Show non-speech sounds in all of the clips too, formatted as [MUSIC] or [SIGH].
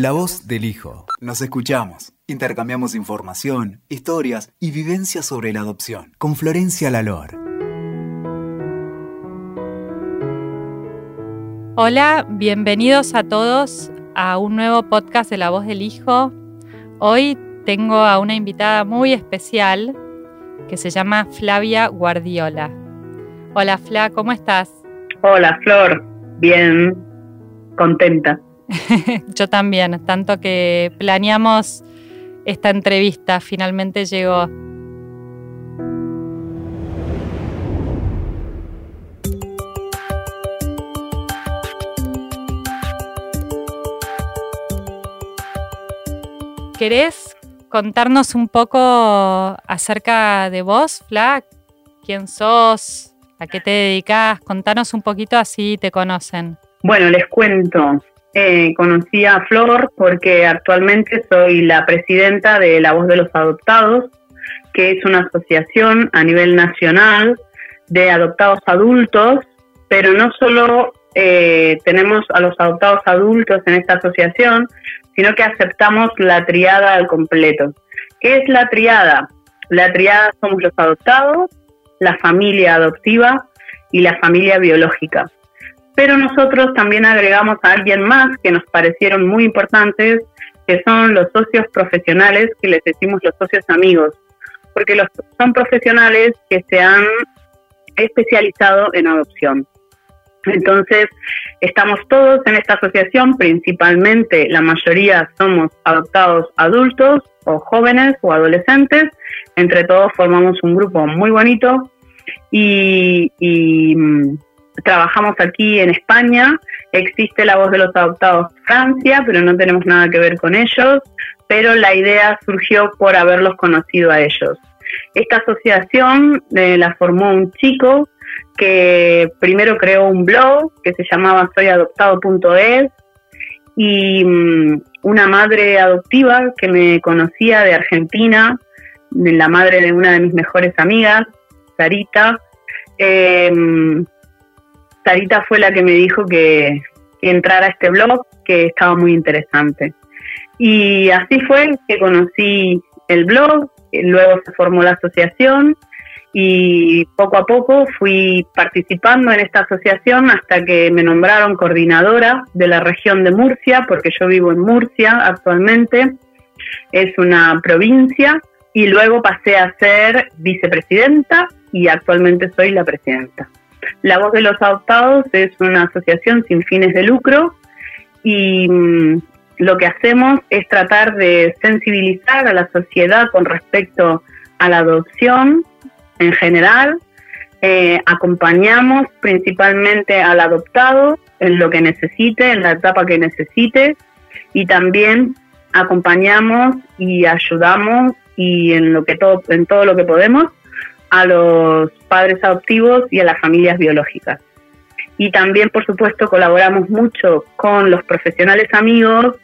La voz del hijo. Nos escuchamos. Intercambiamos información, historias y vivencias sobre la adopción. Con Florencia Lalor. Hola, bienvenidos a todos a un nuevo podcast de La voz del hijo. Hoy tengo a una invitada muy especial que se llama Flavia Guardiola. Hola Fla, ¿cómo estás? Hola Flor, bien, contenta. [LAUGHS] Yo también, tanto que planeamos esta entrevista, finalmente llegó. ¿Querés contarnos un poco acerca de vos, Fla? ¿Quién sos? ¿A qué te dedicas? Contanos un poquito así te conocen. Bueno, les cuento. Eh, conocí a Flor porque actualmente soy la presidenta de La Voz de los Adoptados, que es una asociación a nivel nacional de adoptados adultos, pero no solo eh, tenemos a los adoptados adultos en esta asociación, sino que aceptamos la triada al completo. ¿Qué es la triada? La triada somos los adoptados, la familia adoptiva y la familia biológica pero nosotros también agregamos a alguien más que nos parecieron muy importantes, que son los socios profesionales, que les decimos los socios amigos, porque los, son profesionales que se han especializado en adopción. Entonces, estamos todos en esta asociación, principalmente la mayoría somos adoptados adultos o jóvenes o adolescentes, entre todos formamos un grupo muy bonito y, y mm, trabajamos aquí en España, existe la voz de los adoptados Francia, pero no tenemos nada que ver con ellos, pero la idea surgió por haberlos conocido a ellos. Esta asociación eh, la formó un chico que primero creó un blog que se llamaba soyadoptado.es y mm, una madre adoptiva que me conocía de Argentina, la madre de una de mis mejores amigas, Sarita, eh, Sarita fue la que me dijo que, entrara a este blog, que estaba muy interesante. Y así fue que conocí el blog, luego se formó la asociación y poco a poco fui participando en esta asociación hasta que me nombraron coordinadora de la región de Murcia, porque yo vivo en Murcia actualmente, es una provincia, y luego pasé a ser vicepresidenta y actualmente soy la presidenta. La Voz de los Adoptados es una asociación sin fines de lucro y mm, lo que hacemos es tratar de sensibilizar a la sociedad con respecto a la adopción en general. Eh, acompañamos principalmente al adoptado en lo que necesite, en la etapa que necesite y también acompañamos y ayudamos y en lo que todo en todo lo que podemos a los padres adoptivos y a las familias biológicas. Y también, por supuesto, colaboramos mucho con los profesionales amigos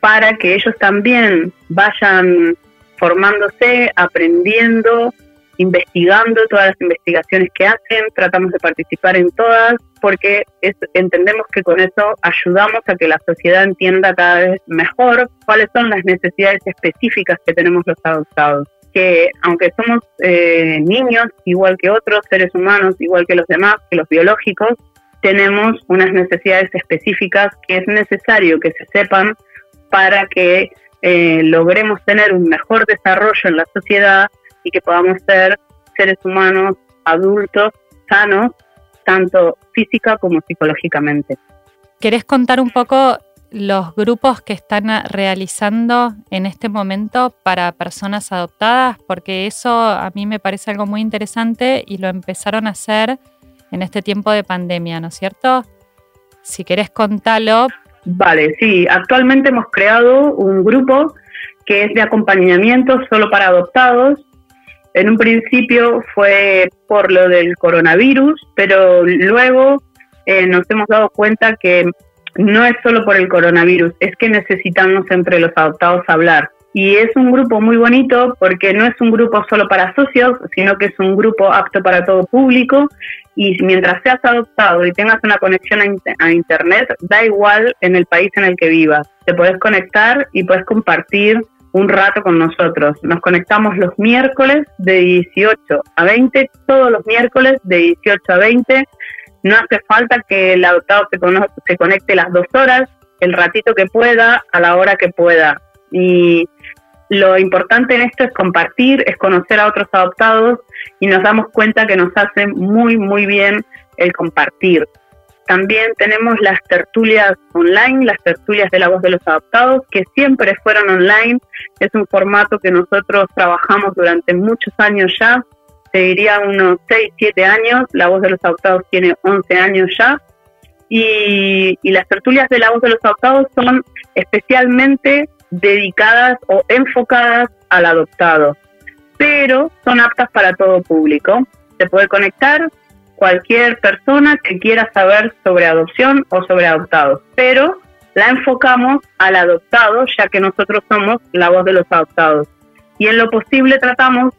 para que ellos también vayan formándose, aprendiendo, investigando todas las investigaciones que hacen, tratamos de participar en todas, porque entendemos que con eso ayudamos a que la sociedad entienda cada vez mejor cuáles son las necesidades específicas que tenemos los adoptados que aunque somos eh, niños, igual que otros seres humanos, igual que los demás, que los biológicos, tenemos unas necesidades específicas que es necesario que se sepan para que eh, logremos tener un mejor desarrollo en la sociedad y que podamos ser seres humanos adultos sanos, tanto física como psicológicamente. ¿Querés contar un poco los grupos que están realizando en este momento para personas adoptadas, porque eso a mí me parece algo muy interesante y lo empezaron a hacer en este tiempo de pandemia, ¿no es cierto? Si querés contarlo. Vale, sí, actualmente hemos creado un grupo que es de acompañamiento solo para adoptados. En un principio fue por lo del coronavirus, pero luego eh, nos hemos dado cuenta que no es solo por el coronavirus, es que necesitamos entre los adoptados hablar. Y es un grupo muy bonito porque no es un grupo solo para socios, sino que es un grupo apto para todo público y mientras seas adoptado y tengas una conexión a, Internet, da igual en el país en el que vivas. Te puedes conectar y puedes compartir un rato con nosotros. Nos conectamos los miércoles de 18 a 20, todos los miércoles de 18 a 20. No hace falta que el adoptado se, se conecte las dos horas, el ratito que pueda, a la hora que pueda. Y lo importante en esto es compartir, es conocer a otros adoptados y nos damos cuenta que nos hace muy, muy bien el compartir. También tenemos las tertulias online, las tertulias de la voz de los adoptados, que siempre fueron online. Es un formato que nosotros trabajamos durante muchos años ya, se diría unos 6, 7 años. La voz de los adoptados tiene 11 años ya. Y, y las tertulias de la voz de los adoptados son especialmente dedicadas o enfocadas al adoptado, pero son aptas para todo público. Se puede conectar cualquier persona que quiera saber sobre adopción o sobre adoptados, pero la enfocamos al adoptado, ya que nosotros somos la voz de los adoptados. Y en lo posible tratamos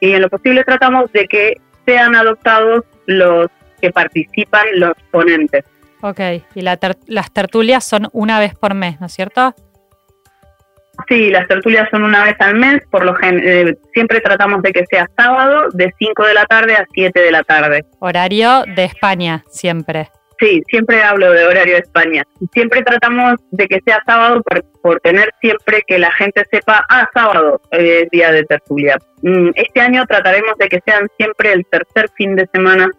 y en lo posible tratamos de que sean adoptados los que participan, los ponentes. Ok, y las tertulias son una vez por mes, ¿no es cierto? Sí, las tertulias son una vez al mes, por lo eh, siempre tratamos de que sea sábado de 5 de la tarde a 7 de la tarde. Horario de España, siempre. Sí, siempre hablo de horario de España. Siempre tratamos de que sea sábado por, tener siempre que la gente sepa, ah, sábado es día de tertulia. Mm, este año trataremos de que sean siempre el tercer fin de semana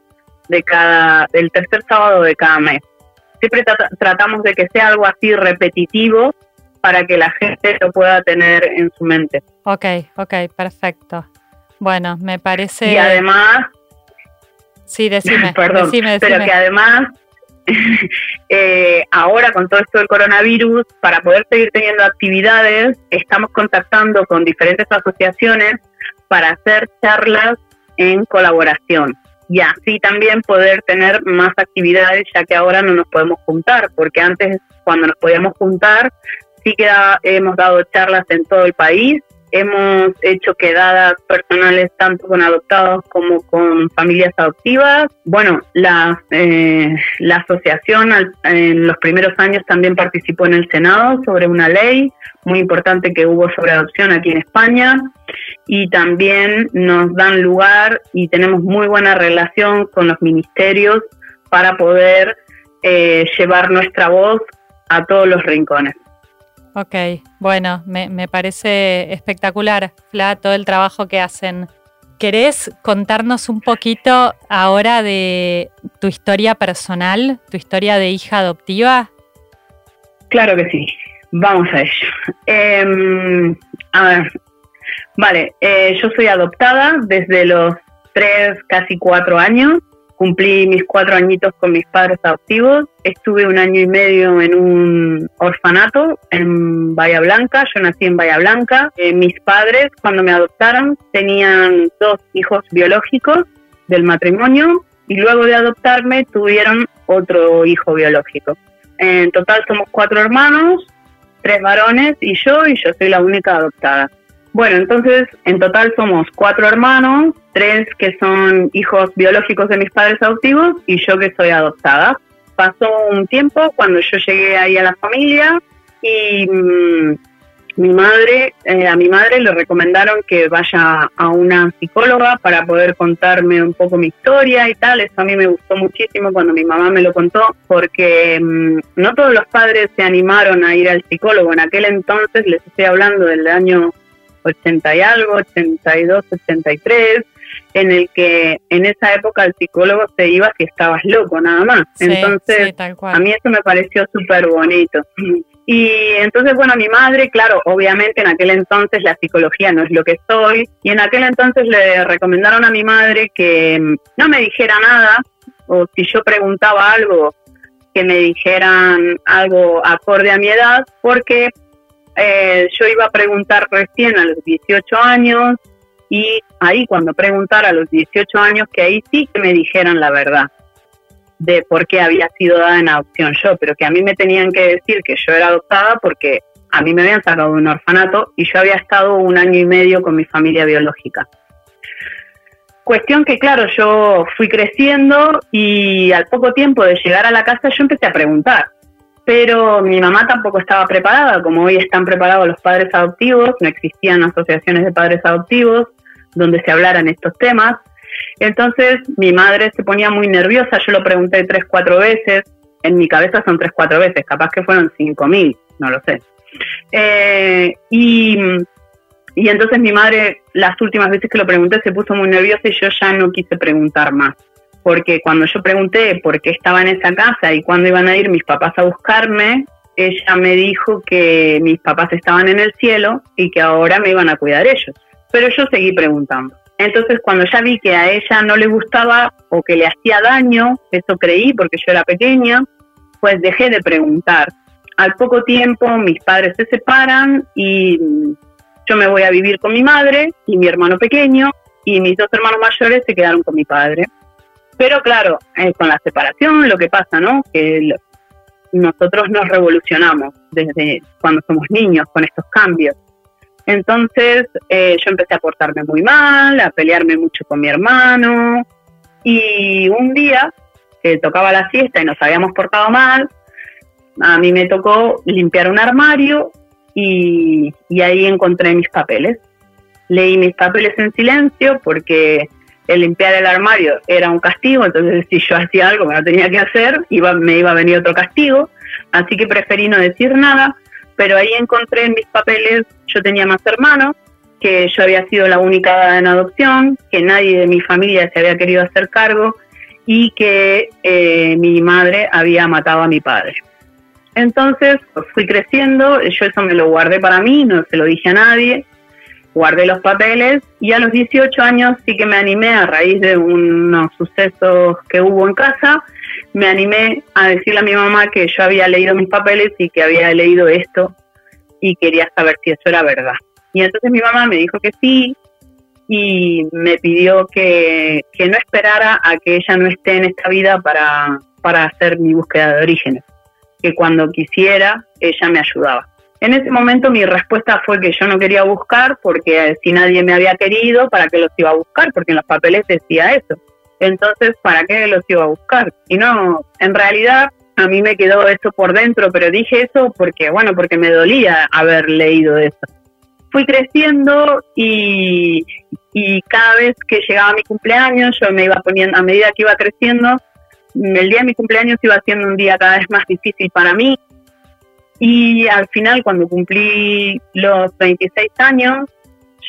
de cada, el tercer sábado de cada mes. Siempre tratamos de que sea algo así repetitivo para que la gente lo pueda tener en su mente. Ok, ok, perfecto. Bueno, me parece... Y además... Sí, decime, [LAUGHS] perdón, decime, pero que además [LAUGHS] eh, ahora con todo esto del coronavirus, para poder seguir teniendo actividades, estamos contactando con diferentes asociaciones para hacer charlas en colaboración. Y así también poder tener más actividades ya que ahora no nos podemos juntar, porque antes cuando nos podíamos juntar sí que hemos dado charlas en todo el país, hemos hecho quedadas personales tanto con adoptados como con familias adoptivas. Bueno, la, eh, la asociación en los primeros años también participó en el Senado sobre una ley muy importante que hubo sobre adopción aquí en España y también nos dan lugar y tenemos muy buena relación con los ministerios para poder eh, llevar nuestra voz a todos los rincones. Ok, bueno, me, parece espectacular, Fla, todo el trabajo que hacen. ¿Querés contarnos un poquito ahora de tu historia personal, tu historia de hija adoptiva? Claro que sí, vamos a ello. Em, a ver, vale, eh, yo soy adoptada desde los tres, casi cuatro años cumplí mis cuatro añitos con mis padres adoptivos. Estuve un año y medio en un orfanato en Bahía Blanca. Yo nací en Bahía Blanca. Eh, mis padres, cuando me adoptaron, tenían dos hijos biológicos del matrimonio y luego de adoptarme tuvieron otro hijo biológico. En total somos cuatro hermanos, tres varones y yo, y yo soy la única adoptada. Bueno, entonces en total somos cuatro hermanos, tres que son hijos biológicos de mis padres adoptivos y yo que soy adoptada. Pasó un tiempo cuando yo llegué ahí a la familia y mm, mi madre, eh, a mi madre le recomendaron que vaya a una psicóloga para poder contarme un poco mi historia y tal. Eso a mí me gustó muchísimo cuando mi mamá me lo contó, porque mm, no todos los padres se animaron a ir al psicólogo. En aquel entonces, les estoy hablando del año 80 y algo, 82, 83, en el que en esa época el psicólogo se iba si estabas loco, nada más. entonces, a mí eso me pareció súper bonito. [LAUGHS] Y entonces, bueno, mi madre, claro, obviamente en aquel entonces la psicología no es lo que soy, y en aquel entonces le recomendaron a mi madre que no me dijera nada, o si yo preguntaba algo, que me dijeran algo acorde a mi edad, porque eh, yo iba a preguntar recién a los 18 años y ahí cuando preguntara a los 18 años, que ahí sí que me dijeran la verdad de por qué había sido dada en adopción yo, pero que a mí me tenían que decir que yo era adoptada porque a mí me habían sacado de un orfanato y yo había estado un año y medio con mi familia biológica. Cuestión que, claro, yo fui creciendo y al poco tiempo de llegar a la casa yo empecé a preguntar. Pero mi mamá tampoco estaba preparada, como hoy están preparados los padres adoptivos, no existían asociaciones de padres adoptivos donde se hablaran estos temas. Entonces mi madre se ponía muy nerviosa, yo lo pregunté tres, cuatro veces, en mi cabeza son tres, cuatro veces, capaz que fueron cinco mil, no lo sé. Eh, y, y entonces mi madre, las últimas veces que lo pregunté, se puso muy nerviosa y yo ya no quise preguntar más. Porque cuando yo pregunté por qué estaba en esa casa y cuándo iban a ir mis papás a buscarme, ella me dijo que mis papás estaban en el cielo y que ahora me iban a cuidar ellos. Pero yo seguí preguntando. Entonces cuando ya vi que a ella no le gustaba o que le hacía daño, eso creí porque yo era pequeña, pues dejé de preguntar. Al poco tiempo mis padres se separan y yo me voy a vivir con mi madre y mi hermano pequeño y mis dos hermanos mayores se quedaron con mi padre. Pero claro, eh, con la separación lo que pasa, ¿no? Que nosotros nos revolucionamos desde cuando somos niños con estos cambios. Entonces eh, yo empecé a portarme muy mal, a pelearme mucho con mi hermano y un día que tocaba la siesta y nos habíamos portado mal, a mí me tocó limpiar un armario y, ahí encontré mis papeles. Leí mis papeles en silencio porque el limpiar el armario era un castigo, entonces si yo hacía algo que no tenía que hacer, iba, me iba a venir otro castigo, así que preferí no decir nada pero ahí encontré en mis papeles, yo tenía más hermanos, que yo había sido la única en adopción, que nadie de mi familia se había querido hacer cargo y que eh, mi madre había matado a mi padre. Entonces fui creciendo, yo eso me lo guardé para mí, no se lo dije a nadie, guardé los papeles y a los 18 años sí que me animé a raíz de unos sucesos que hubo en casa, me animé a decirle a mi mamá que yo había leído mis papeles y que había leído esto y quería saber si eso era verdad. Y entonces mi mamá me dijo que sí y me pidió que, no esperara a que ella no esté en esta vida para, para hacer mi búsqueda de orígenes, que cuando quisiera ella me ayudaba. En ese momento mi respuesta fue que yo no quería buscar porque si nadie me había querido, ¿para qué los iba a buscar? Porque en los papeles decía eso. Entonces, ¿para qué los iba a buscar? Y no, en realidad a mí me quedó eso por dentro, pero dije eso porque, bueno, porque me dolía haber leído eso. Fui creciendo y, y cada vez que llegaba mi cumpleaños, yo me iba poniendo, a medida que iba creciendo, el día de mi cumpleaños iba siendo un día cada vez más difícil para mí. Y al final, cuando cumplí los 26 años,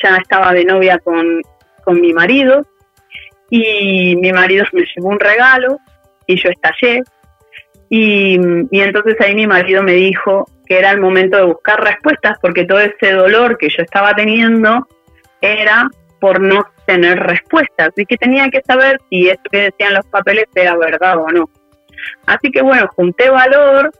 ya estaba de novia con, con mi marido y mi marido me llevó un regalo y yo estallé. Y, entonces ahí mi marido me dijo que era el momento de buscar respuestas porque todo ese dolor que yo estaba teniendo era por no tener respuestas y que tenía que saber si esto que decían los papeles era verdad o no. Así que bueno, junté valor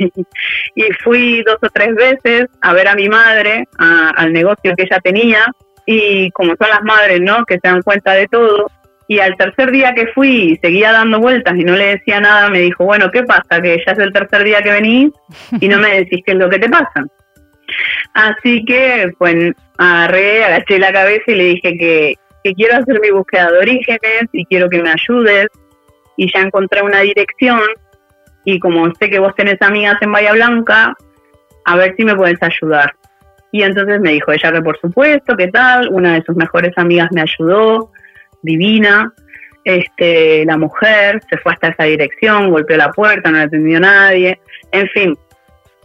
[LAUGHS] y fui dos o tres veces a ver a mi madre, al negocio que ella tenía y como son las madres, ¿no? Que se dan cuenta de todo, y al tercer día que fui y seguía dando vueltas y no le decía nada, me dijo, bueno, ¿qué pasa? Que ya es el tercer día que venís y no me decís qué es lo que te pasa. Así que, pues, agarré, agaché la cabeza y le dije que, que quiero hacer mi búsqueda de orígenes y quiero que me ayudes. Y ya encontré una dirección y como sé que vos tenés amigas en Bahía Blanca, a ver si me puedes ayudar. Y entonces me dijo ella que por supuesto, ¿qué tal? Una de sus mejores amigas me ayudó, divina. Este, la mujer se fue hasta esa dirección, golpeó la puerta, no la atendió nadie, en fin,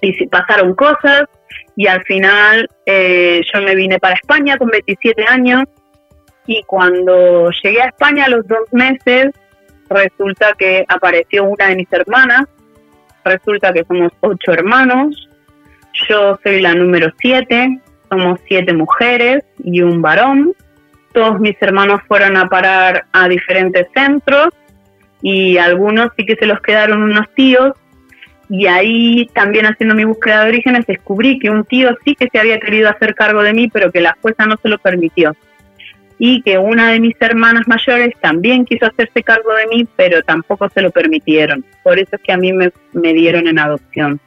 y pasaron cosas y al final eh, yo me vine para España con 27 años y cuando llegué a España a los dos meses resulta que apareció una de mis hermanas, resulta que somos ocho hermanos, yo soy la número siete, somos siete mujeres y un varón, todos mis hermanos fueron a parar a diferentes centros y algunos sí que se los quedaron unos tíos. Y ahí también haciendo mi búsqueda de orígenes descubrí que un tío sí que se había querido hacer cargo de mí pero que la jueza no se lo permitió. Y que una de mis hermanas mayores también quiso hacerse cargo de mí pero tampoco se lo permitieron. Por eso es que a mí me, dieron en adopción.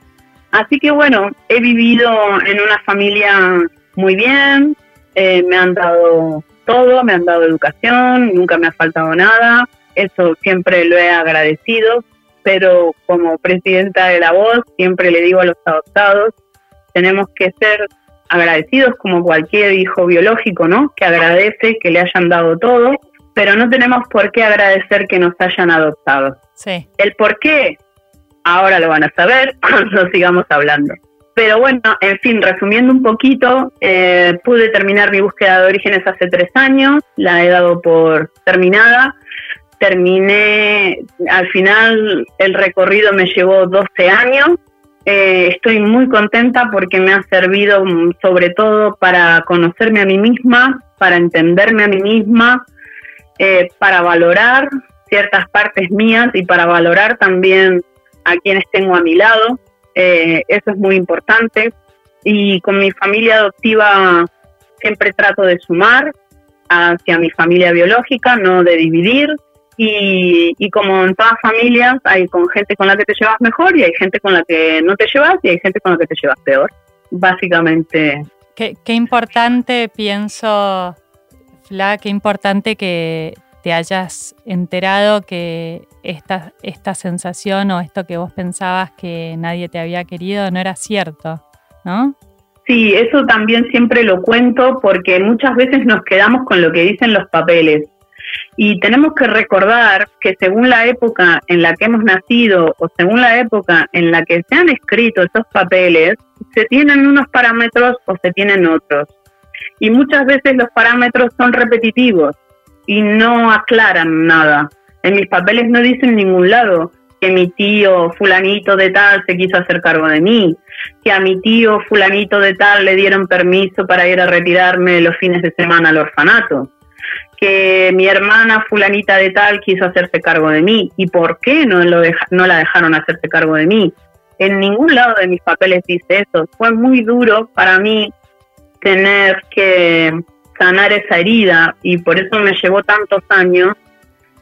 Así que bueno he vivido en una familia muy bien eh, me han dado todo, me han dado educación, nunca me ha faltado nada, eso siempre lo he agradecido, pero como presidenta de la voz siempre le digo a los adoptados, tenemos que ser agradecidos como cualquier hijo biológico, ¿no? Que agradece que le hayan dado todo, pero no tenemos por qué agradecer que nos hayan adoptado. Sí. El por qué, ahora lo van a saber [LAUGHS] cuando sigamos hablando. Pero bueno, en fin, resumiendo un poquito, eh, pude terminar mi búsqueda de orígenes hace tres años, la he dado por terminada. Terminé, al final el recorrido me llevó 12 años. Eh, estoy muy contenta porque me ha servido mm, sobre todo para conocerme a mí misma, para entenderme a mí misma, eh, para valorar ciertas partes mías y para valorar también a quienes tengo a mi lado. Eh, eso es muy importante. Y con mi familia adoptiva siempre trato de sumar hacia mi familia biológica, no de dividir. Y, como en todas familias, hay con gente con la que te llevas mejor y hay gente con la que no te llevas y hay gente con la que te llevas peor. Básicamente. Qué, qué importante, pienso, Fla, qué importante que te hayas enterado que esta, esta sensación o esto que vos pensabas que nadie te había querido no era cierto, ¿no? Sí, eso también siempre lo cuento porque muchas veces nos quedamos con lo que dicen los papeles. Y tenemos que recordar que según la época en la que hemos nacido o según la época en la que se han escrito esos papeles, se tienen unos parámetros o se tienen otros. Y muchas veces los parámetros son repetitivos y no aclaran nada. En mis papeles no dicen en ningún lado que mi tío fulanito de tal se quiso hacer cargo de mí, que a mi tío fulanito de tal le dieron permiso para ir a retirarme los fines de semana al orfanato, que mi hermana fulanita de tal quiso hacerse cargo de mí y por qué no, lo no la dejaron hacerse cargo de mí. En ningún lado de mis papeles dice eso. Fue muy duro para mí tener que sanar esa herida y por eso me llevó tantos años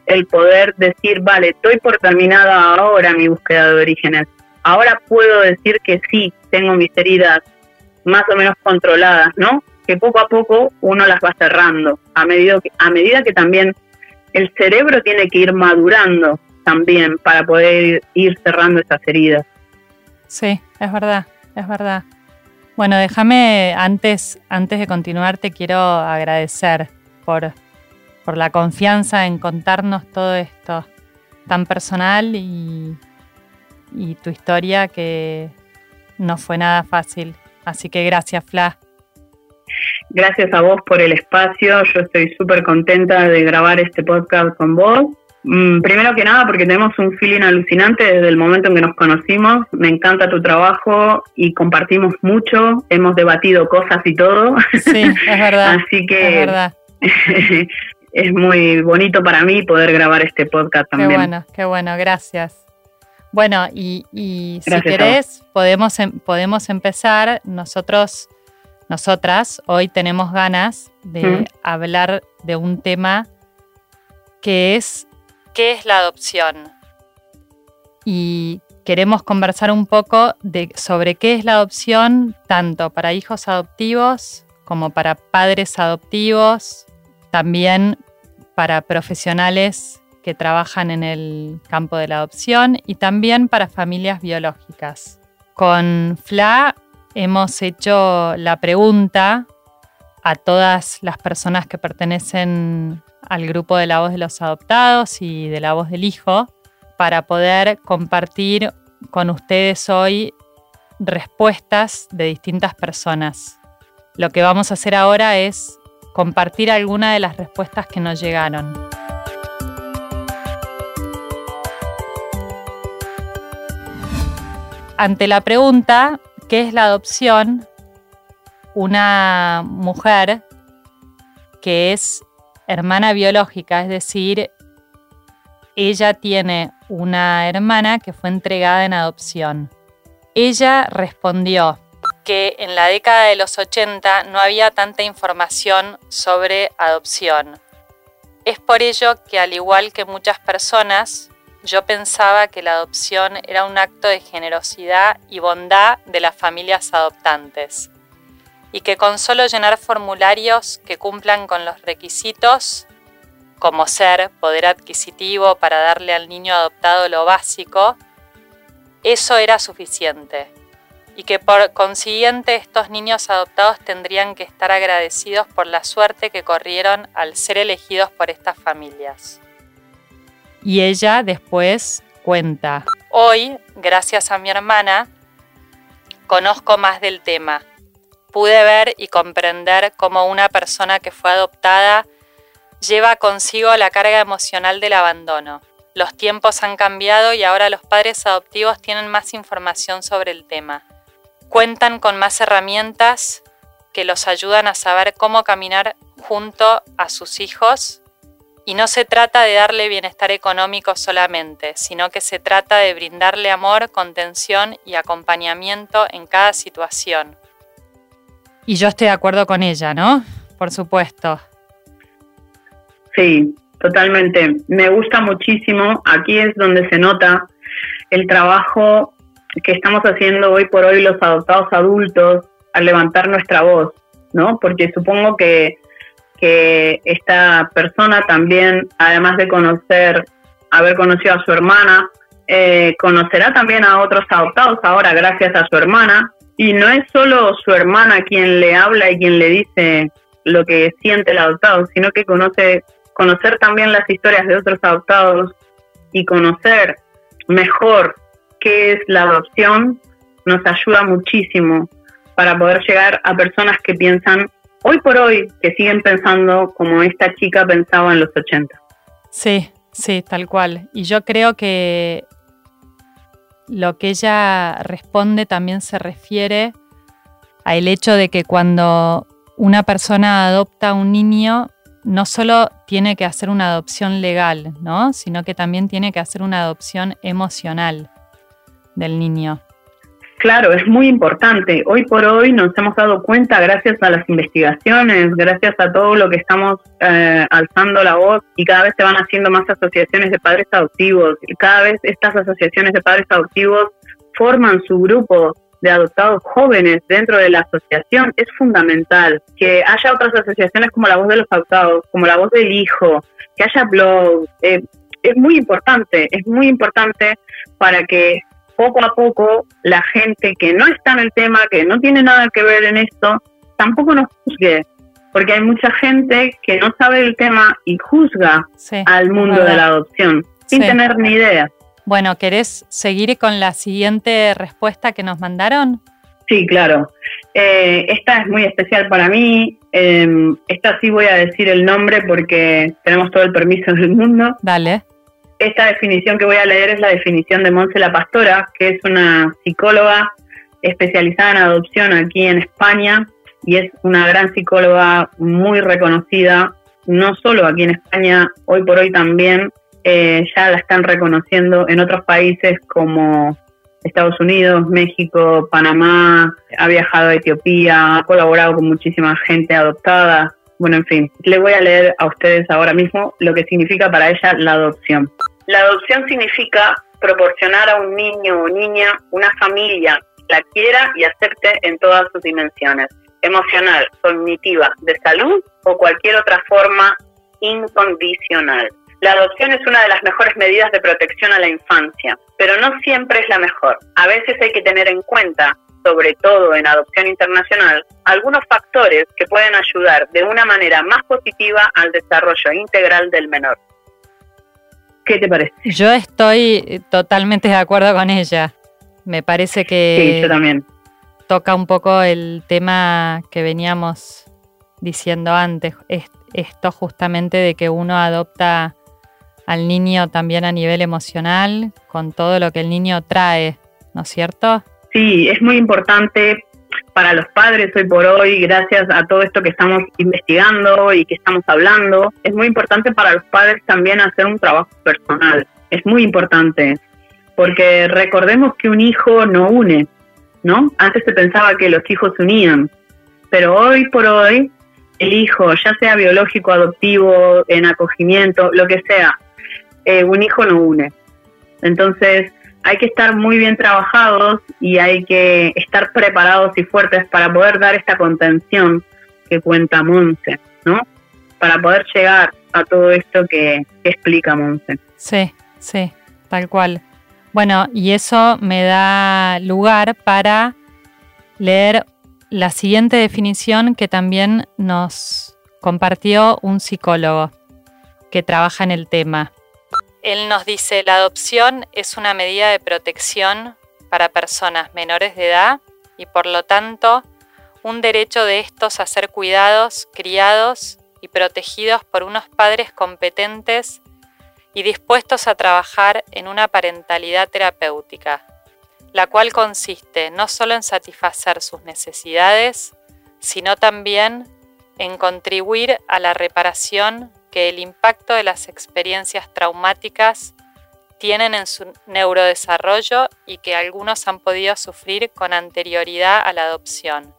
el poder decir, vale, estoy por terminada ahora mi búsqueda de orígenes. Ahora puedo decir que sí, tengo mis heridas más o menos controladas, ¿no? Que poco a poco uno las va cerrando, a medida que, a medida que también el cerebro tiene que ir madurando también para poder ir cerrando esas heridas. Sí, es verdad, es verdad. Bueno, déjame, antes, antes de continuar, te quiero agradecer por, por la confianza en contarnos todo esto tan personal y, y tu historia que no fue nada fácil. Así que gracias, Fla. Gracias a vos por el espacio. Yo estoy súper contenta de grabar este podcast con vos primero que nada, porque tenemos un feeling alucinante desde el momento en que nos conocimos. Me encanta tu trabajo y compartimos mucho. Hemos debatido cosas y todo. Sí, es [LAUGHS] verdad. Así que [LAUGHS] es, muy bonito para mí poder grabar este podcast también. Qué bueno, qué bueno, gracias. Bueno, y, si querés, podemos, em, podemos empezar. Nosotros, nosotras, hoy tenemos ganas de mm. hablar de un tema que es qué es la adopción. Y queremos conversar un poco sobre qué es la adopción, tanto para hijos adoptivos como para padres adoptivos, también para profesionales que trabajan en el campo de la adopción y también para familias biológicas. Con FLA hemos hecho la pregunta a todas las personas que pertenecen al grupo de la voz de los adoptados y de la voz del hijo para poder compartir con ustedes hoy respuestas de distintas personas. Lo que vamos a hacer ahora es compartir algunas de las respuestas que nos llegaron. Ante la pregunta, ¿qué es la adopción? Una mujer que es hermana biológica, es decir, ella tiene una hermana que fue entregada en adopción. Ella respondió que en la década de los 80 no había tanta información sobre adopción. Es por ello que al igual que muchas personas, yo pensaba que la adopción era un acto de generosidad y bondad de las familias adoptantes. Y que con solo llenar formularios que cumplan con los requisitos, como ser poder adquisitivo para darle al niño adoptado lo básico, eso era suficiente y que por consiguiente estos niños adoptados tendrían que estar agradecidos por la suerte que corrieron al ser elegidos por estas familias. Y ella después cuenta, hoy, gracias a mi hermana, conozco más del tema. Pude ver y comprender cómo una persona que fue adoptada lleva consigo la carga emocional del abandono. Los tiempos han cambiado y ahora los padres adoptivos tienen más información sobre el tema cuentan con más herramientas que los ayudan a saber cómo caminar junto a sus hijos y no se trata de darle bienestar económico solamente, sino que se trata de brindarle amor, contención y acompañamiento en cada situación. Y yo estoy de acuerdo con ella, ¿no? Por supuesto. Sí, totalmente. Me gusta muchísimo. Aquí es donde se nota el trabajo que estamos haciendo hoy por hoy los adoptados adultos al levantar nuestra voz, ¿no? Porque supongo que, que esta persona también, además de conocer, haber conocido a su hermana, eh, conocerá también a otros adoptados ahora gracias a su hermana. Y no es solo su hermana quien le habla y quien le dice lo que siente el adoptado, sino que conoce, conocer también las historias de otros adoptados y conocer mejor qué es la adopción nos ayuda muchísimo para poder llegar a personas que piensan hoy por hoy, que siguen pensando como esta chica pensaba en los 80. Sí, sí, tal cual. Y yo creo que lo que ella responde también se refiere al hecho de que cuando una persona adopta a un niño, no solo tiene que hacer una adopción legal, ¿no? sino que también tiene que hacer una adopción emocional del niño. Claro, es muy importante. Hoy por hoy nos hemos dado cuenta, gracias a las investigaciones, gracias a todo lo que estamos eh, alzando la voz y cada vez se van haciendo más asociaciones de padres adoptivos y cada vez estas asociaciones de padres adoptivos forman su grupo de adoptados jóvenes dentro de la asociación. Es fundamental que haya otras asociaciones como la voz de los adoptados, como la voz del hijo, que haya blogs. Eh, es muy importante, es muy importante para que poco a poco la gente que no está en el tema, que no tiene nada que ver en esto, tampoco nos juzgue, porque hay mucha gente que no sabe el tema y juzga al mundo de la adopción sin tener ni idea. Bueno, ¿querés seguir con la siguiente respuesta que nos mandaron? Sí, claro. Eh, esta es muy especial para mí. Em, esta sí voy a decir el nombre porque tenemos todo el permiso del mundo. Dale. Esta definición que voy a leer es la definición de Monse La Pastora, que es una psicóloga especializada en adopción aquí en España y es una gran psicóloga muy reconocida, no solo aquí en España, hoy por hoy también eh, ya la están reconociendo en otros países como Estados Unidos, México, Panamá, ha viajado a Etiopía, ha colaborado con muchísima gente adoptada. Bueno, en fin, le voy a leer a ustedes ahora mismo lo que significa para ella la adopción. La adopción significa proporcionar a un niño o niña una familia que la quiera y acepte en todas sus dimensiones, emocional, cognitiva, de salud o cualquier otra forma incondicional. La adopción es una de las mejores medidas de protección a la infancia, pero no siempre es la mejor. A veces hay que tener en cuenta, sobre todo en adopción internacional, algunos factores que pueden ayudar de una manera más positiva al desarrollo integral del menor. ¿Qué te parece? Yo estoy totalmente de acuerdo con ella. Me parece que sí, yo también. toca un poco el tema que veníamos diciendo antes, esto justamente de que uno adopta al niño también a nivel emocional, con todo lo que el niño trae, ¿no es cierto? Sí, es muy importante para los padres hoy por hoy, gracias a todo esto que estamos investigando y que estamos hablando, es muy importante para los padres también hacer un trabajo personal. Es muy importante, porque recordemos que un hijo no une, ¿no? Antes se pensaba que los hijos unían, pero hoy por hoy el hijo, ya sea biológico, adoptivo, en acogimiento, lo que sea, eh, un hijo no une. Entonces, hay que estar muy bien trabajados y hay que estar preparados y fuertes para poder dar esta contención que cuenta Monse, ¿no? Para poder llegar a todo esto que, explica Monse. Sí, sí, tal cual. Bueno, y eso me da lugar para leer la siguiente definición que también nos compartió un psicólogo que trabaja en el tema. Él nos dice, la adopción es una medida de protección para personas menores de edad y por lo tanto un derecho de estos a ser cuidados, criados y protegidos por unos padres competentes y dispuestos a trabajar en una parentalidad terapéutica, la cual consiste no solo en satisfacer sus necesidades, sino también en contribuir a la reparación que el impacto de las experiencias traumáticas tienen en su neurodesarrollo y que algunos han podido sufrir con anterioridad a la adopción.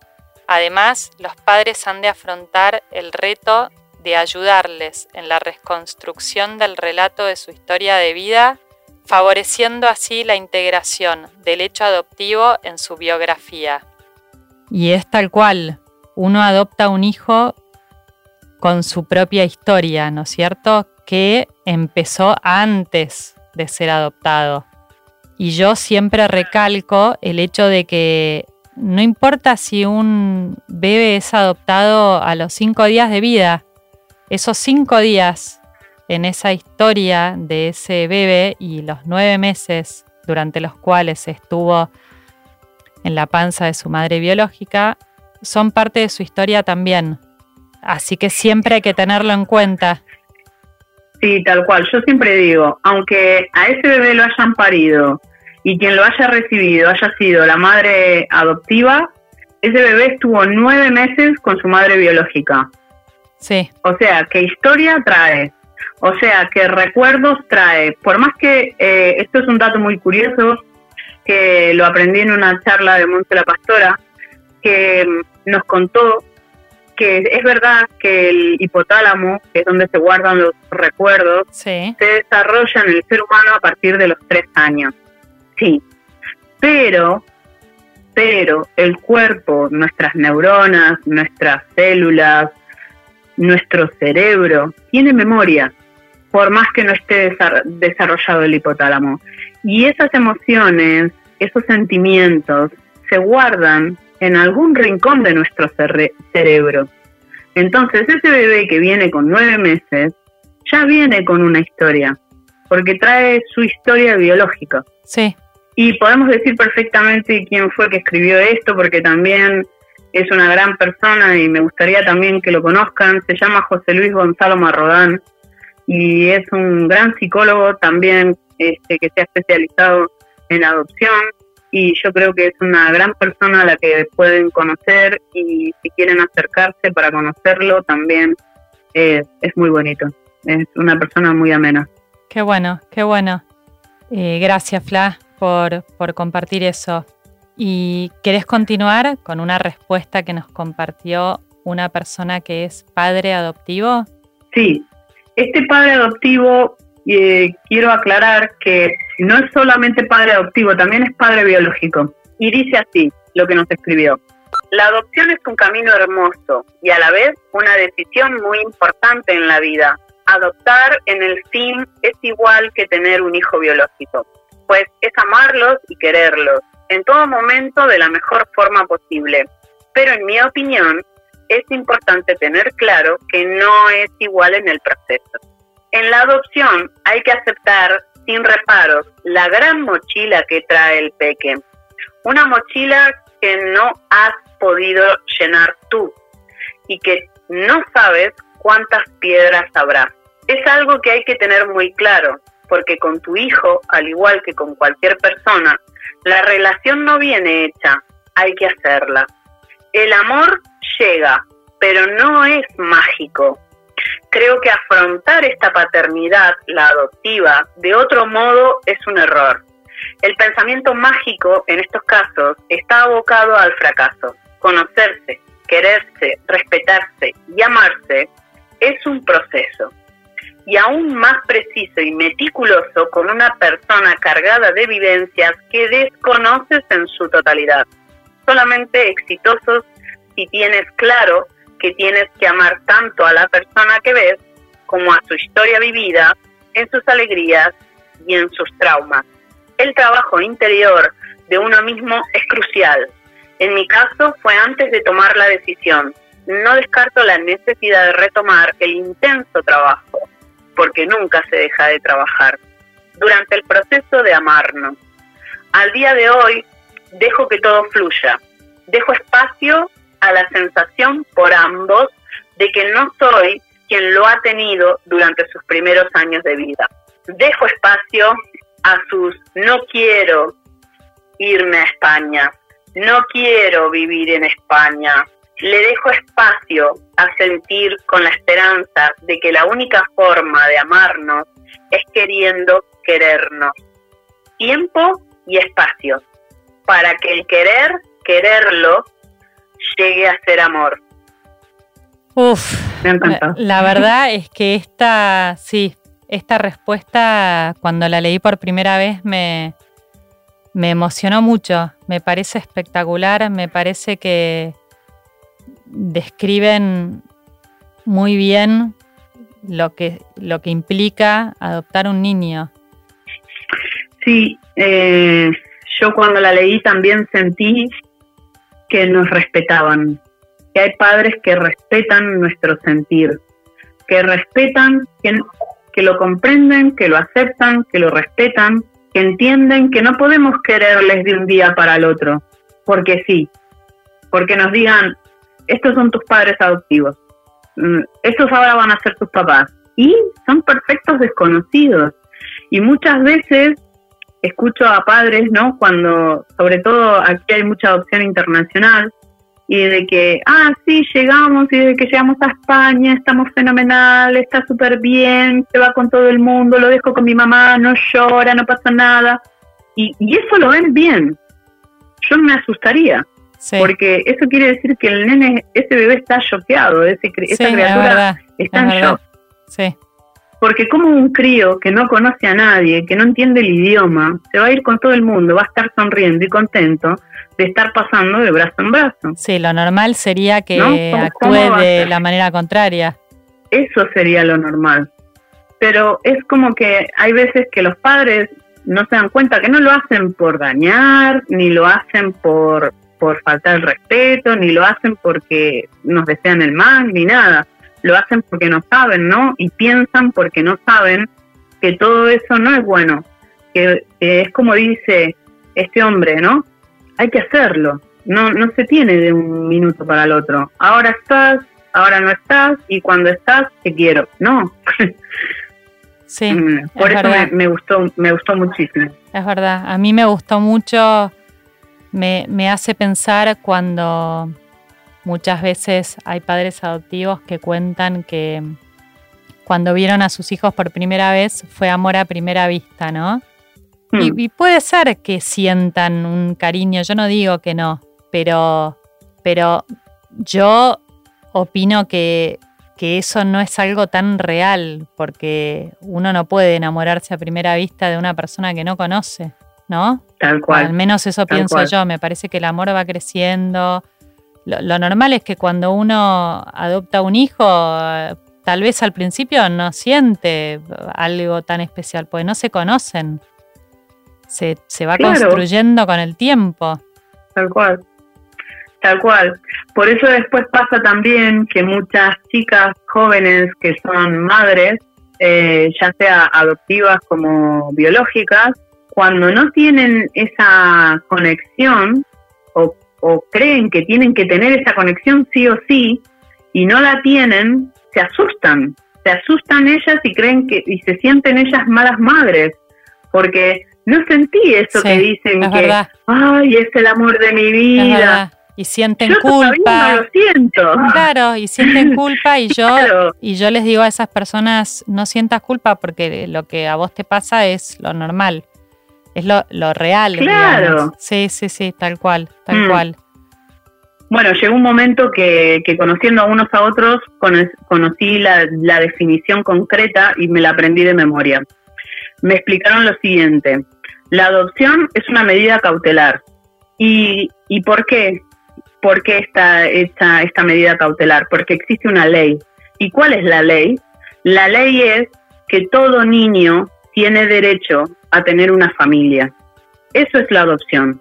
Además, los padres han de afrontar el reto de ayudarles en la reconstrucción del relato de su historia de vida, favoreciendo así la integración del hecho adoptivo en su biografía. Y es tal cual, uno adopta un hijo con su propia historia, ¿no es cierto? Que empezó antes de ser adoptado. Y yo siempre recalco el hecho de que no importa si un bebé es adoptado a los cinco días de vida, esos cinco días en esa historia de ese bebé y los nueve meses durante los cuales estuvo en la panza de su madre biológica, son parte de su historia también. Así que siempre hay que tenerlo en cuenta. Sí, tal cual. Yo siempre digo, aunque a ese bebé lo hayan parido y quien lo haya recibido haya sido la madre adoptiva, ese bebé estuvo nueve meses con su madre biológica. Sí. O sea, ¿qué historia trae? O sea, ¿qué recuerdos trae? Por más que eh, esto es un dato muy curioso, que lo aprendí en una charla de Monte la Pastora, que nos contó que es verdad que el hipotálamo, que es donde se guardan los recuerdos, se desarrolla en el ser humano a partir de los tres años. Sí, pero, pero el cuerpo, nuestras neuronas, nuestras células, nuestro cerebro, tiene memoria, por más que no esté desarrollado el hipotálamo. Y esas emociones, esos sentimientos, se guardan en algún rincón de nuestro cerebro. Entonces ese bebé que viene con nueve meses ya viene con una historia, porque trae su historia biológica. Sí. Y podemos decir perfectamente quién fue que escribió esto, porque también es una gran persona y me gustaría también que lo conozcan. Se llama José Luis Gonzalo Marrodán y es un gran psicólogo también este, que se ha especializado en adopción y yo creo que es una gran persona a la que pueden conocer y si quieren acercarse para conocerlo también es muy bonito. Es una persona muy amena. Qué bueno, qué bueno. Eh, gracias, Fla, por, por compartir eso. ¿Y querés continuar con una respuesta que nos compartió una persona que es padre adoptivo? Sí, este padre adoptivo eh, quiero aclarar que no es solamente padre adoptivo, también es padre biológico. Y dice así lo que nos escribió. La adopción es un camino hermoso y a la vez una decisión muy importante en la vida. Adoptar en el fin es igual que tener un hijo biológico, pues es amarlos y quererlos en todo momento de la mejor forma posible. Pero en mi opinión es importante tener claro que no es igual en el proceso. En la adopción hay que aceptar sin reparos la gran mochila que trae el peque. Una mochila que no has podido llenar tú y que no sabes cuántas piedras habrá. Es algo que hay que tener muy claro, porque con tu hijo, al igual que con cualquier persona, la relación no viene hecha, hay que hacerla. El amor llega, pero no es mágico creo que afrontar esta paternidad, la adoptiva, de otro modo es un error. El pensamiento mágico en estos casos está abocado al fracaso. Conocerse, quererse, respetarse y amarse es un proceso. y aún más preciso y meticuloso con una persona cargada de vivencias que desconoces en su totalidad. Solamente exitosos si tienes claro que tienes que amar tanto a la persona que ves como a su historia vivida, en sus alegrías y en sus traumas. El trabajo interior de uno mismo es crucial. En mi caso fue antes de tomar la decisión. No descarto la necesidad de retomar el intenso trabajo, porque nunca se deja de trabajar, durante el proceso de amarnos. Al día de hoy dejo que todo fluya, dejo espacio a la sensación por ambos de que no soy quien lo ha tenido durante sus primeros años de vida. Dejo espacio a sus no quiero irme a España, no quiero vivir en España. Le dejo espacio a sentir con la esperanza de que la única forma de amarnos es queriendo querernos. Tiempo y espacio para que el querer, quererlo, llegue a ser amor. Uf, la verdad es que esta, sí, esta respuesta cuando la leí por primera vez me, me emocionó mucho, me parece espectacular, me parece que describen muy bien lo que, lo que implica adoptar un niño. Sí, eh, yo cuando la leí también sentí que nos respetaban, que hay padres que respetan nuestro sentir, que respetan, que, que lo comprenden, que lo aceptan, que lo respetan, que entienden que no podemos quererles de un día para el otro, porque sí, porque nos digan, estos son tus padres adoptivos, mm, estos ahora van a ser tus papás, y son perfectos desconocidos. Y muchas veces escucho a padres, ¿no? Cuando, sobre todo aquí hay mucha adopción internacional, y de que, ah, sí, llegamos y de que llegamos a España, estamos fenomenal, está súper bien, se va con todo el mundo, lo dejo con mi mamá, no llora, no pasa nada. Y, y eso lo ven bien. Yo me asustaría, porque eso quiere decir que el nene, ese bebé está choqueado, ese, esa criatura está en shock. Sí. Porque como un crío que no conoce a nadie, que no entiende el idioma, se va a ir con todo el mundo, va a estar sonriendo y contento de estar pasando de brazo en brazo. Sí, lo normal sería que actúe de la manera contraria. Eso sería lo normal. Pero es como que hay veces que los padres no se dan cuenta que no lo hacen por dañar, ni lo hacen por, por faltar el respeto, ni lo hacen porque nos desean el mal, ni nada lo hacen porque no saben, ¿no? Y piensan porque no saben que todo eso no es bueno, que, es como dice este hombre, ¿no? Hay que hacerlo, no, no se tiene de un minuto para el otro. Ahora estás, ahora no estás, y cuando estás, te quiero. No. [LAUGHS] Sí, mm, por eso me, gustó, me gustó muchísimo. Es verdad, a mí me gustó mucho, me, me hace pensar cuando Muchas veces hay padres adoptivos que cuentan que cuando vieron a sus hijos por primera vez fue amor a primera vista, ¿no? Y, hmm. puede ser que sientan un cariño, yo no digo que no, pero, pero yo opino que, que eso no es algo tan real, porque uno no puede enamorarse a primera vista de una persona que no conoce, ¿no? Tal cual. Al menos eso pienso yo, me parece que el amor va creciendo, lo, normal es que cuando uno adopta un hijo, tal vez al principio no siente algo tan especial, porque no se conocen. Se, va construyendo con el tiempo. Tal cual. Tal cual. Por eso después pasa también que muchas chicas jóvenes que son madres, eh, ya sea adoptivas como biológicas, cuando no tienen esa conexión o o creen que tienen que tener esa conexión sí o sí y no la tienen, se asustan, se asustan ellas y creen que y se sienten ellas malas madres, porque no sentí eso que dicen que ay, es el amor de mi vida. Y sienten culpa. No lo siento. Claro, y sienten [LAUGHS] culpa y yo y yo les digo a esas personas no sientas culpa porque lo que a vos te pasa es lo normal es lo, real. Claro. Sí, sí, sí, tal cual, tal mm. cual. bueno, llegó un momento que, conociendo a unos a otros conocí la, la definición concreta y me la aprendí de memoria. Me explicaron lo siguiente, la adopción es una medida cautelar. ¿Y, y por qué? ¿Por qué esta, esta, esta medida cautelar? Porque existe una ley. ¿Y cuál es la ley? La ley es que todo niño tiene derecho a tener una familia. Eso es la adopción.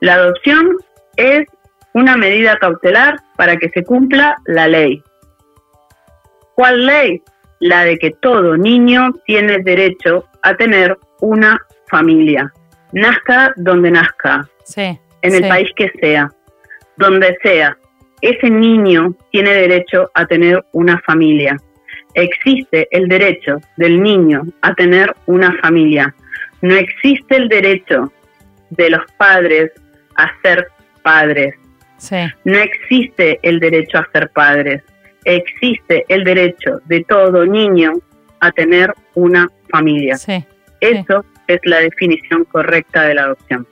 La adopción es una medida cautelar para que se cumpla la ley. ¿Cuál ley? La de que todo niño tiene derecho a tener una familia. Nazca donde nazca. en el país que sea. Donde sea. Ese niño tiene derecho a tener una familia. Existe el derecho del niño a tener una familia. No existe el derecho de los padres a ser padres. No existe el derecho a ser padres, existe el derecho de todo niño a tener una familia. Eso es la definición correcta de la adopción.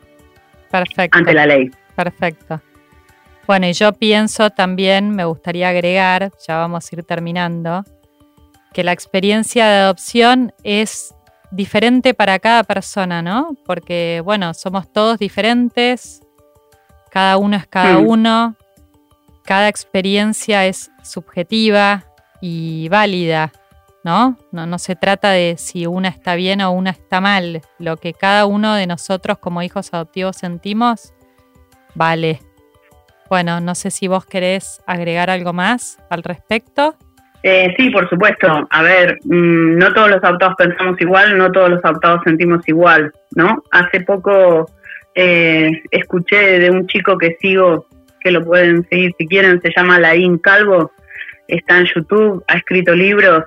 Perfecto. Ante la ley. Perfecto. Bueno, y yo pienso también, me gustaría agregar, ya vamos a ir terminando, que la experiencia de adopción es diferente para cada persona, ¿no? Porque, bueno, somos todos diferentes, cada uno es cada uno, cada experiencia es subjetiva y válida, ¿no? ¿no? No se trata de si una está bien o una está mal. Lo que cada uno de nosotros como hijos adoptivos sentimos, vale. Bueno, no sé si vos querés agregar algo más al respecto. Eh, sí, por supuesto. A ver, mm, no todos los adoptados pensamos igual, no todos los adoptados sentimos igual, ¿no? Hace poco eh, escuché de un chico que sigo, que lo pueden seguir si quieren, se llama Laín Calvo, está en YouTube, ha escrito libros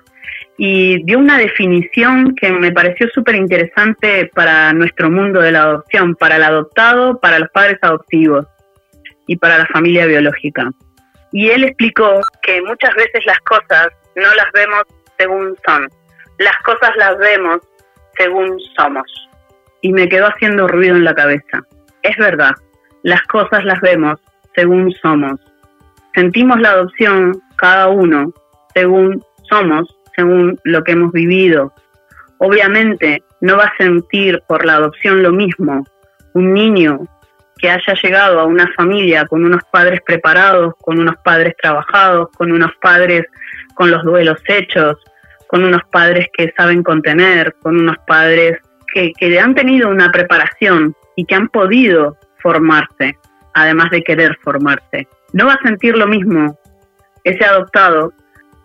y dio una definición que me pareció súper interesante para nuestro mundo de la adopción, para el adoptado, para los padres adoptivos y para la familia biológica. Y él explicó que muchas veces las cosas no las vemos según son, las cosas las vemos según somos y me quedó haciendo ruido en la cabeza. Es verdad, las cosas las vemos según somos. Sentimos la adopción cada uno según somos, según lo que hemos vivido. Obviamente no va a sentir por la adopción lo mismo un niño que haya llegado a una familia con unos padres preparados, con unos padres trabajados, con unos padres con los duelos hechos, con unos padres que saben contener, con unos padres que, han tenido una preparación y que han podido formarse, además de querer formarse. No va a sentir lo mismo ese adoptado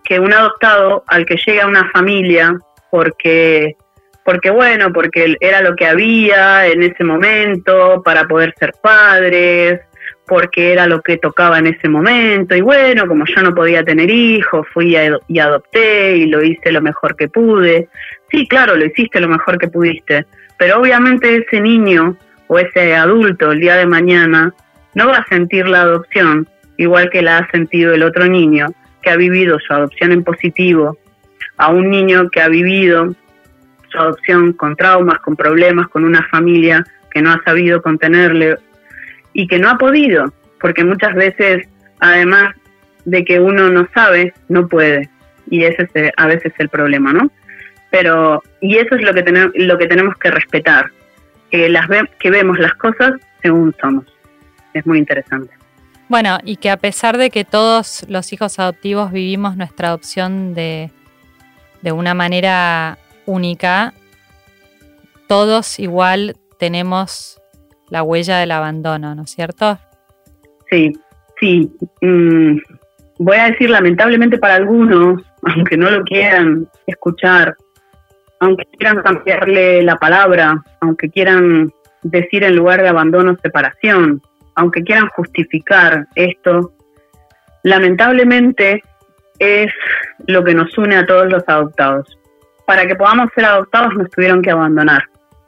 que un adoptado al que llega a una familia porque porque bueno, porque era lo que había en ese momento para poder ser padres, porque era lo que tocaba en ese momento y bueno, como yo no podía tener hijos, fui y adopté y lo hice lo mejor que pude. Sí, claro, lo hiciste lo mejor que pudiste, pero obviamente ese niño o ese adulto el día de mañana no va a sentir la adopción igual que la ha sentido el otro niño que ha vivido su adopción en positivo, a un niño que ha vivido su adopción con traumas, con problemas, con una familia que no ha sabido contenerle y que no ha podido, porque muchas veces, además de que uno no sabe, no puede. Y ese es a veces el problema, ¿no? Pero, y eso es lo que, tenemos, lo que tenemos que respetar, que, las que vemos las cosas según somos. Es muy interesante. Bueno, y que a pesar de que todos los hijos adoptivos vivimos nuestra adopción de, de una manera única, todos igual tenemos la huella del abandono, ¿no es cierto? Sí, sí. Mm, voy a decir lamentablemente para algunos, [LAUGHS] aunque no lo quieran escuchar, aunque quieran cambiarle la palabra, aunque quieran decir en lugar de abandono separación, aunque quieran justificar esto, lamentablemente es lo que nos une a todos los adoptados. Para que podamos ser adoptados nos tuvieron que abandonar.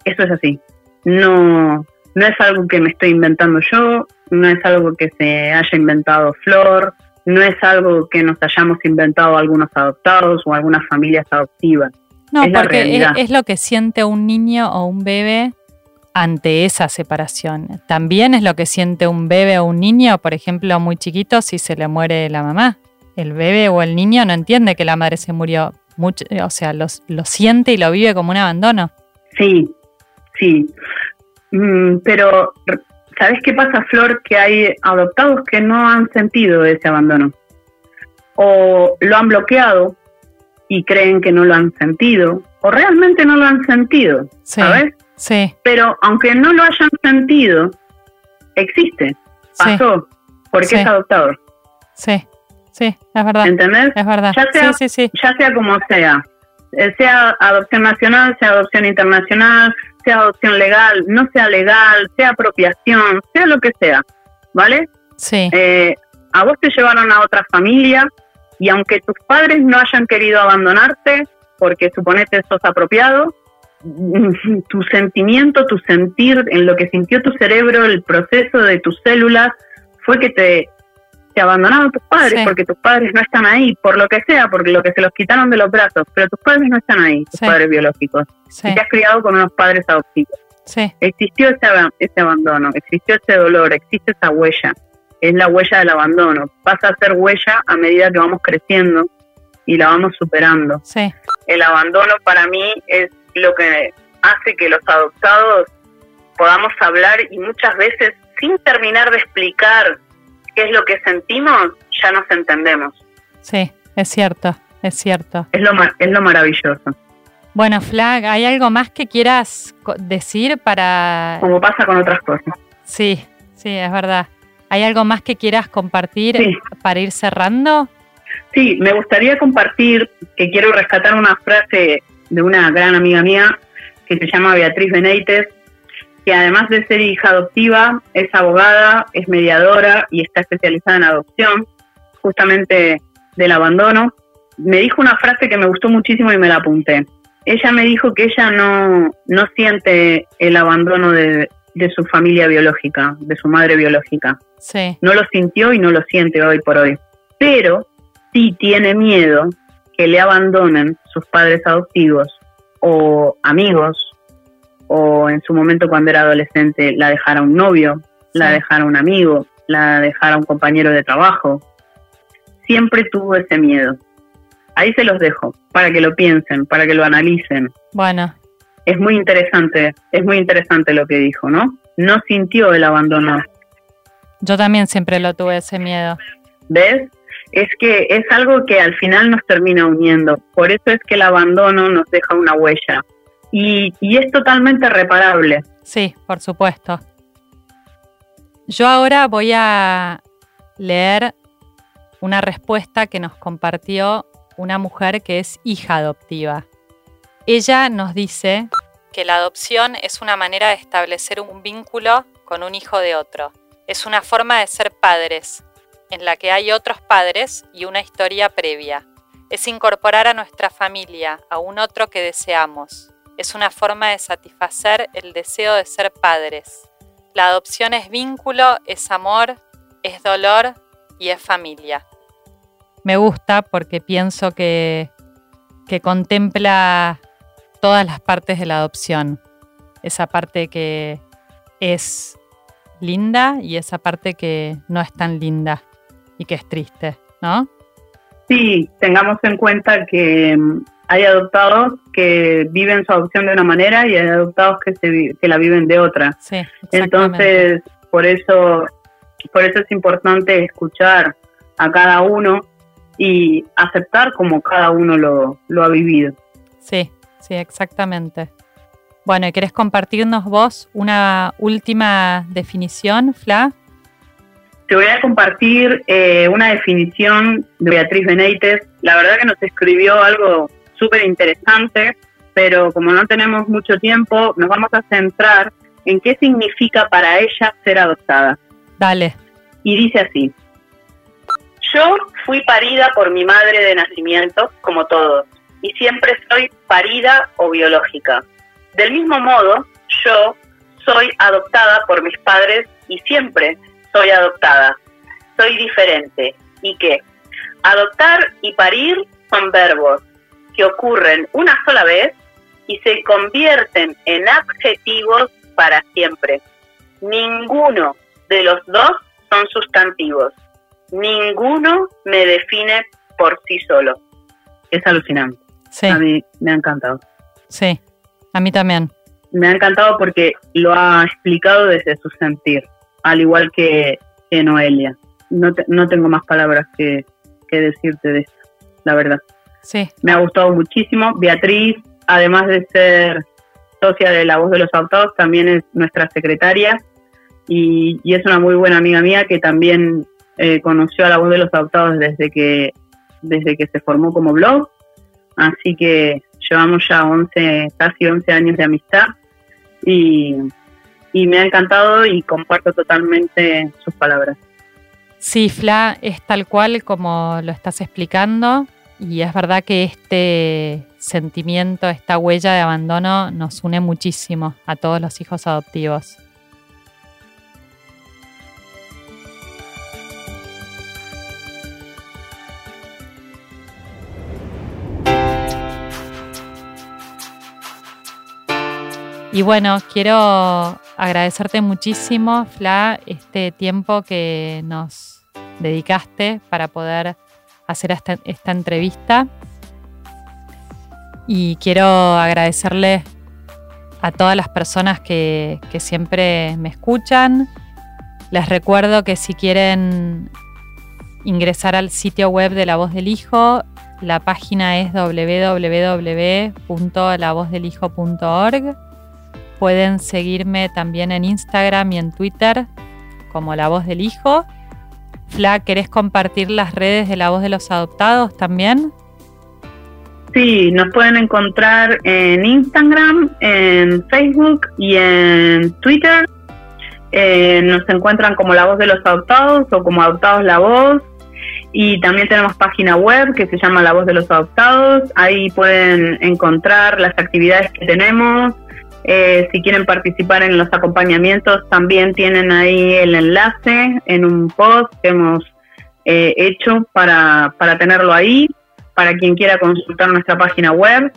Eso es así. No, no es algo que me estoy inventando yo, no es algo que se haya inventado Flor, no es algo que nos hayamos inventado algunos adoptados o algunas familias adoptivas. No, porque es, lo que siente un niño o un bebé ante esa separación. También es lo que siente un bebé o un niño, por ejemplo, muy chiquito, si se le muere la mamá. El bebé o el niño no entiende que la madre se murió. Mucho, o sea, lo siente y lo vive como un abandono. Sí, sí. Mm, pero, ¿sabes qué pasa, Flor? Que hay adoptados que no han sentido ese abandono. O lo han bloqueado y creen que no lo han sentido. O realmente no lo han sentido, ¿sabes? Sí. Pero aunque no lo hayan sentido, existe, pasó, porque es adoptador. Sí, sí, es verdad. ¿Entendés? Es verdad. Ya sea, sí, sí, ya sea como sea, eh, sea adopción nacional, sea adopción internacional, sea adopción legal, no sea legal, sea apropiación, sea lo que sea, ¿vale? Sí. Eh, a vos te llevaron a otra familia y aunque tus padres no hayan querido abandonarte, porque suponete sos apropiado, [LAUGHS] tu sentimiento, tu sentir, en lo que sintió tu cerebro, el proceso de tus células, fue que te, te abandonaron tus padres, porque tus padres no están ahí, por lo que sea, porque lo que se los quitaron de los brazos, pero tus padres no están ahí, tus padres biológicos. Y te has criado con unos padres adoptivos. Existió ese, ese abandono, existió ese dolor, existe esa huella, es la huella del abandono. Pasa a ser huella a medida que vamos creciendo y la vamos superando. El abandono para mí es lo que hace que los adoptados podamos hablar y muchas veces sin terminar de explicar qué es lo que sentimos, ya nos entendemos. Sí, es cierto, es cierto. Es lo, es lo maravilloso. Bueno, Flag, ¿hay algo más que quieras decir para...? Como pasa con otras cosas. Sí, sí, es verdad. ¿Hay algo más que quieras compartir para ir cerrando? Sí, me gustaría compartir que quiero rescatar una frase de una gran amiga mía que se llama Beatriz Benítez, que además de ser hija adoptiva, es abogada, es mediadora y está especializada en adopción, justamente del abandono. Me dijo una frase que me gustó muchísimo y me la apunté. Ella me dijo que ella no, no siente el abandono de, de su familia biológica, de su madre biológica. Sí. No lo sintió y no lo siente hoy por hoy. Pero sí tiene miedo que le abandonen sus padres adoptivos o amigos o en su momento cuando era adolescente la dejara un novio, la dejara un amigo, la dejara un compañero de trabajo. Siempre tuvo ese miedo. Ahí se los dejo, para que lo piensen, para que lo analicen. Bueno. Es muy interesante, es muy interesante lo que dijo, ¿no? No sintió el abandono. Yo también siempre lo tuve ese miedo. ¿Ves? es que es algo que al final nos termina uniendo. Por eso es que el abandono nos deja una huella. Y, es totalmente reparable. Sí, por supuesto. Yo ahora voy a leer una respuesta que nos compartió una mujer que es hija adoptiva. Ella nos dice que la adopción es una manera de establecer un vínculo con un hijo de otro. Es una forma de ser padres, en la que hay otros padres y una historia previa. Es incorporar a nuestra familia a un otro que deseamos. Es una forma de satisfacer el deseo de ser padres. La adopción es vínculo, es amor, es dolor y es familia. Me gusta porque pienso que, que contempla todas las partes de la adopción. Esa parte que es linda y esa parte que no es tan linda y que es triste, ¿no? Sí, tengamos en cuenta que hay adoptados que viven su adopción de una manera y hay adoptados que, se, que la viven de otra. Sí, Entonces, por eso, por eso es importante escuchar a cada uno y aceptar como cada uno lo, lo ha vivido. Sí, sí, exactamente. Bueno, ¿y querés compartirnos vos una última definición, Fla? Te voy a compartir eh, una definición de Beatriz Benítez. La verdad que nos escribió algo súper interesante, pero como no tenemos mucho tiempo, nos vamos a centrar en qué significa para ella ser adoptada. Dale. Y dice así. Yo fui parida por mi madre de nacimiento, como todos, y siempre soy parida o biológica. Del mismo modo, yo soy adoptada por mis padres y siempre soy adoptada, soy diferente. ¿Y qué? Adoptar y parir son verbos que ocurren una sola vez y se convierten en adjetivos para siempre. Ninguno de los dos son sustantivos. Ninguno me define por sí solo. Es alucinante. Sí, A mí me ha encantado. sí, a mí también. Me ha encantado porque lo ha explicado desde su sentir, al igual que, que Noelia. No, te- no tengo más palabras que, que decirte de esto, la verdad. Sí, Me ha gustado muchísimo. Beatriz, además de ser socia de La Voz de los Adoptados, también es nuestra secretaria y, y es una muy buena amiga mía que también eh, conoció a La Voz de los Adoptados desde que, desde que se formó como blog. Así que llevamos ya 11, casi 11 años de amistad y, y me ha encantado y comparto totalmente sus palabras. Sí, Fla, es tal cual como lo estás explicando y es verdad que este sentimiento, esta huella de abandono nos une muchísimo a todos los hijos adoptivos. Y bueno, quiero agradecerte muchísimo, Fla, este tiempo que nos dedicaste para poder hacer esta, entrevista. Y quiero agradecerle a todas las personas que, que siempre me escuchan. Les recuerdo que si quieren ingresar al sitio web de La Voz del Hijo, la página es www.lavozdelhijo.org. Pueden seguirme también en Instagram y en Twitter como La Voz del Hijo. Fla, ¿querés compartir las redes de La Voz de los Adoptados también? Sí, nos pueden encontrar en Instagram, en Facebook y en Twitter. Eh, nos encuentran como La Voz de los Adoptados o como Adoptados La Voz. Y también tenemos página web que se llama La Voz de los Adoptados. Ahí pueden encontrar las actividades que tenemos. Eh, si quieren participar en los acompañamientos, también tienen ahí el enlace en un post que hemos eh, hecho para, para tenerlo ahí para quien quiera consultar nuestra página web.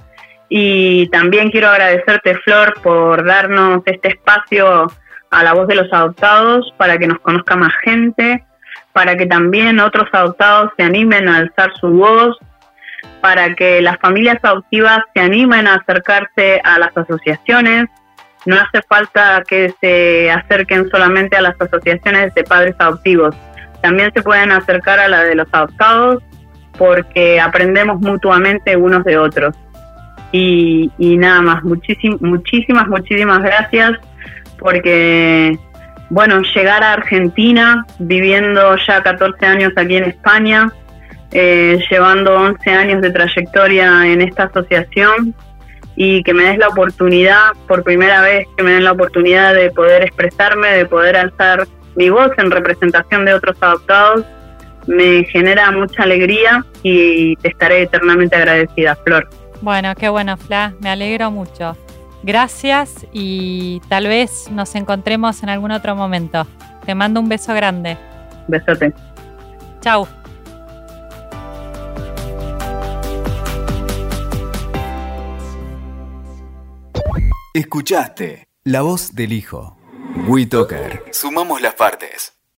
Y también quiero agradecerte, Flor, por darnos este espacio a la voz de los adoptados para que nos conozca más gente, para que también otros adoptados se animen a alzar su voz, para que las familias adoptivas se animen a acercarse a las asociaciones. No hace falta que se acerquen solamente a las asociaciones de padres adoptivos, también se pueden acercar a la de los adoptados porque aprendemos mutuamente unos de otros. Y, y nada más, muchísim, muchísimas, muchísimas gracias porque, bueno, llegar a Argentina, viviendo ya 14 años aquí en España, eh, llevando 11 años de trayectoria en esta asociación y que me des la oportunidad, por primera vez que me den la oportunidad de poder expresarme, de poder alzar mi voz en representación de otros adoptados, me genera mucha alegría y te estaré eternamente agradecida, Flor. Bueno, qué bueno, Fla, me alegro mucho. Gracias y tal vez nos encontremos en algún otro momento. Te mando un beso grande. Besote. Chau. Escuchaste La Voz del Hijo. WeToker. Sumamos las partes.